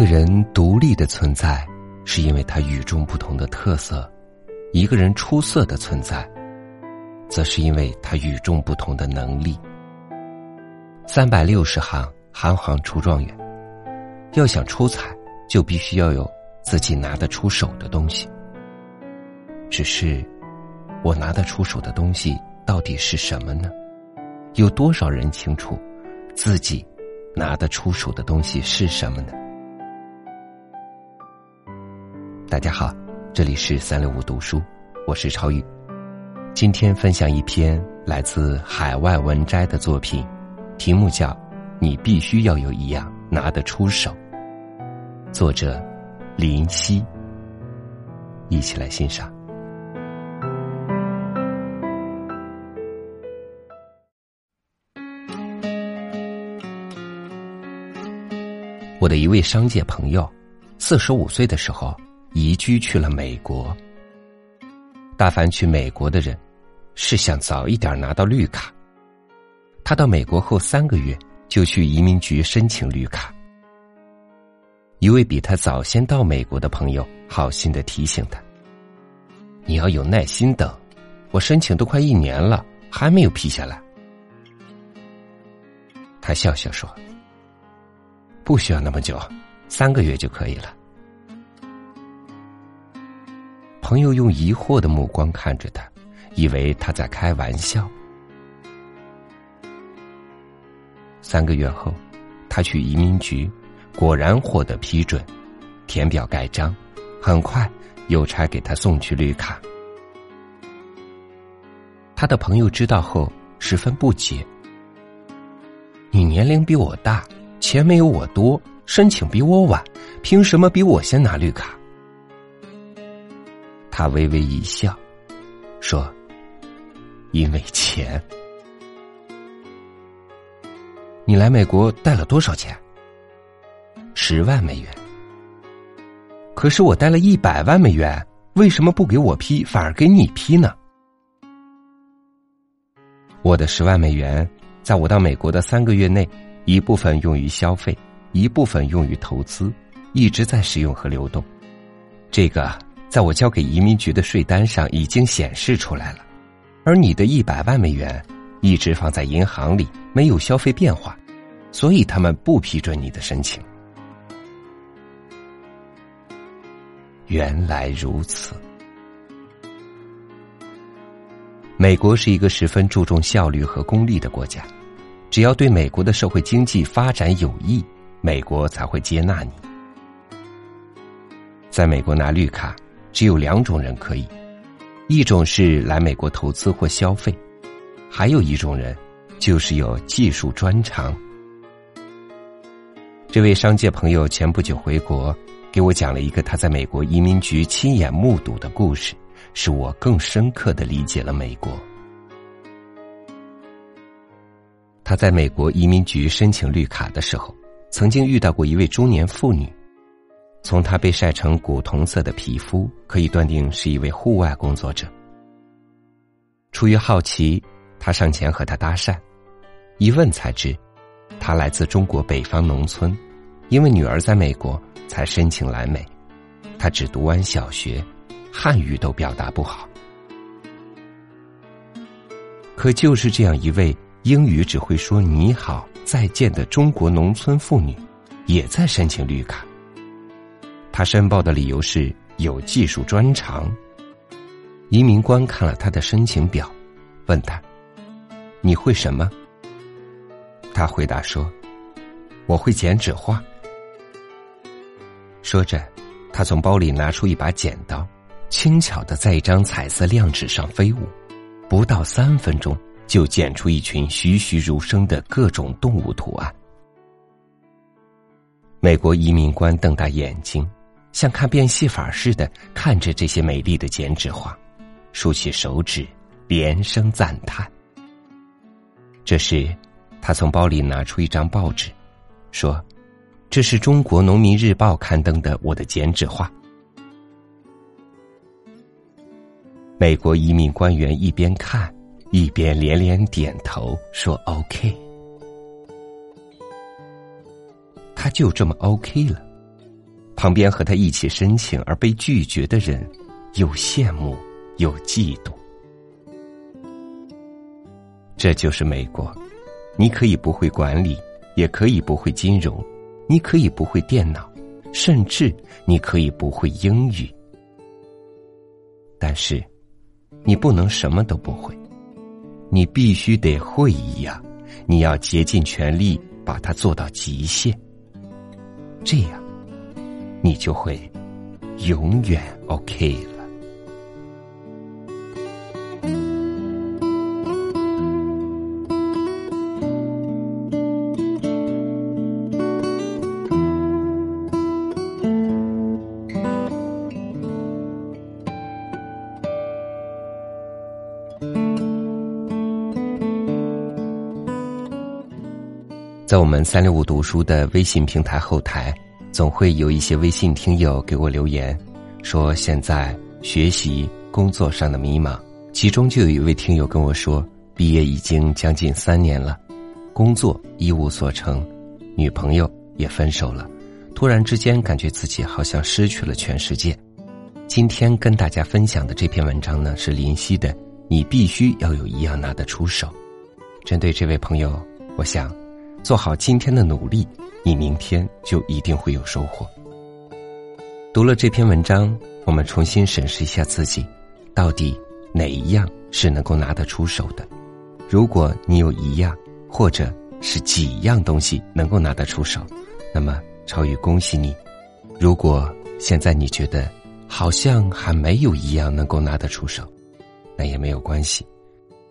一个人独立的存在，是因为他与众不同的特色；一个人出色的存在，则是因为他与众不同的能力。三百六十行，行行出状元。要想出彩，就必须要有自己拿得出手的东西。只是，我拿得出手的东西到底是什么呢？有多少人清楚自己拿得出手的东西是什么呢？大家好，这里是三六五读书，我是超宇。今天分享一篇来自海外文摘的作品，题目叫《你必须要有一样拿得出手》，作者林夕。一起来欣赏。我的一位商界朋友，四十五岁的时候移居去了美国。大凡去美国的人，是想早一点拿到绿卡。他到美国后三个月就去移民局申请绿卡。一位比他早先到美国的朋友好心的提醒他：“你要有耐心等，我申请都快一年了，还没有批下来。”他笑笑说。不需要那么久，三个月就可以了。朋友用疑惑的目光看着他，以为他在开玩笑。三个月后，他去移民局，果然获得批准，填表盖章，很快邮差给他送去绿卡。他的朋友知道后十分不解：“你年龄比我大。”钱没有我多，申请比我晚，凭什么比我先拿绿卡？他微微一笑，说：“因为钱。你来美国带了多少钱？十万美元。可是我带了一百万美元，为什么不给我批，反而给你批呢？我的十万美元，在我到美国的三个月内。”一部分用于消费，一部分用于投资，一直在使用和流动。这个在我交给移民局的税单上已经显示出来了。而你的一百万美元一直放在银行里，没有消费变化，所以他们不批准你的申请。原来如此。美国是一个十分注重效率和功利的国家。只要对美国的社会经济发展有益，美国才会接纳你。在美国拿绿卡，只有两种人可以：一种是来美国投资或消费，还有一种人就是有技术专长。这位商界朋友前不久回国，给我讲了一个他在美国移民局亲眼目睹的故事，使我更深刻的理解了美国。他在美国移民局申请绿卡的时候，曾经遇到过一位中年妇女。从他被晒成古铜色的皮肤，可以断定是一位户外工作者。出于好奇，他上前和他搭讪，一问才知，他来自中国北方农村，因为女儿在美国才申请来美。他只读完小学，汉语都表达不好。可就是这样一位。英语只会说“你好”“再见”的中国农村妇女，也在申请绿卡。他申报的理由是有技术专长。移民官看了他的申请表，问他：“你会什么？”他回答说：“我会剪纸画。”说着，他从包里拿出一把剪刀，轻巧的在一张彩色亮纸上飞舞，不到三分钟。就剪出一群栩栩如生的各种动物图案。美国移民官瞪大眼睛，像看变戏法似的看着这些美丽的剪纸画，竖起手指，连声赞叹。这时，他从包里拿出一张报纸，说：“这是中国农民日报刊登的我的剪纸画。”美国移民官员一边看。一边连连点头说：“OK。”他就这么 OK 了，旁边和他一起申请而被拒绝的人，又羡慕又嫉妒。这就是美国，你可以不会管理，也可以不会金融，你可以不会电脑，甚至你可以不会英语，但是，你不能什么都不会，你必须得会一样，你要竭尽全力把它做到极限，这样，你就会永远 OK 了。在我们三六五读书的微信平台后台，总会有一些微信听友给我留言，说现在学习工作上的迷茫。其中就有一位听友跟我说，毕业已经将近三年了，工作一无所成，女朋友也分手了，突然之间感觉自己好像失去了全世界。今天跟大家分享的这篇文章呢，是林夕的《你必须要有一样拿得出手》。针对这位朋友，我想。做好今天的努力，你明天就一定会有收获。读了这篇文章，我们重新审视一下自己，到底哪一样是能够拿得出手的？如果你有一样，或者是几样东西能够拿得出手，那么超宇恭喜你。如果现在你觉得好像还没有一样能够拿得出手，那也没有关系。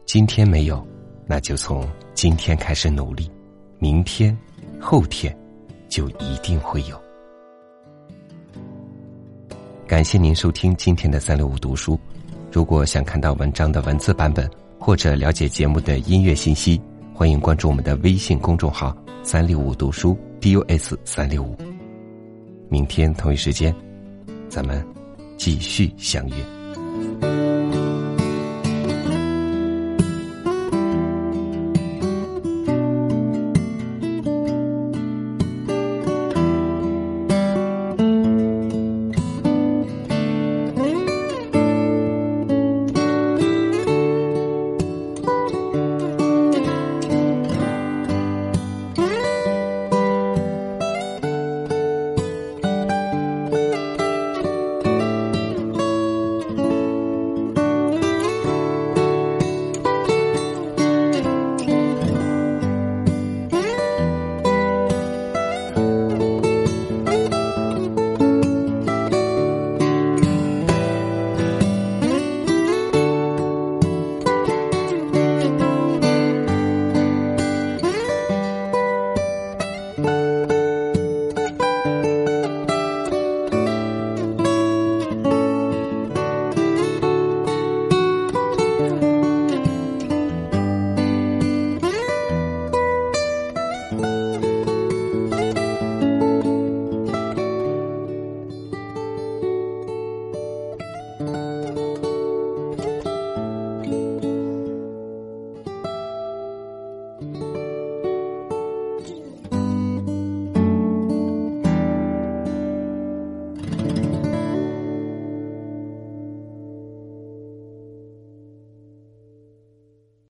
今天没有，那就从今天开始努力。明天、后天，就一定会有。感谢您收听今天的三六五读书。如果想看到文章的文字版本，或者了解节目的音乐信息，欢迎关注我们的微信公众号“三六五读书 ”（DUS 三六五）。明天同一时间，咱们继续相约。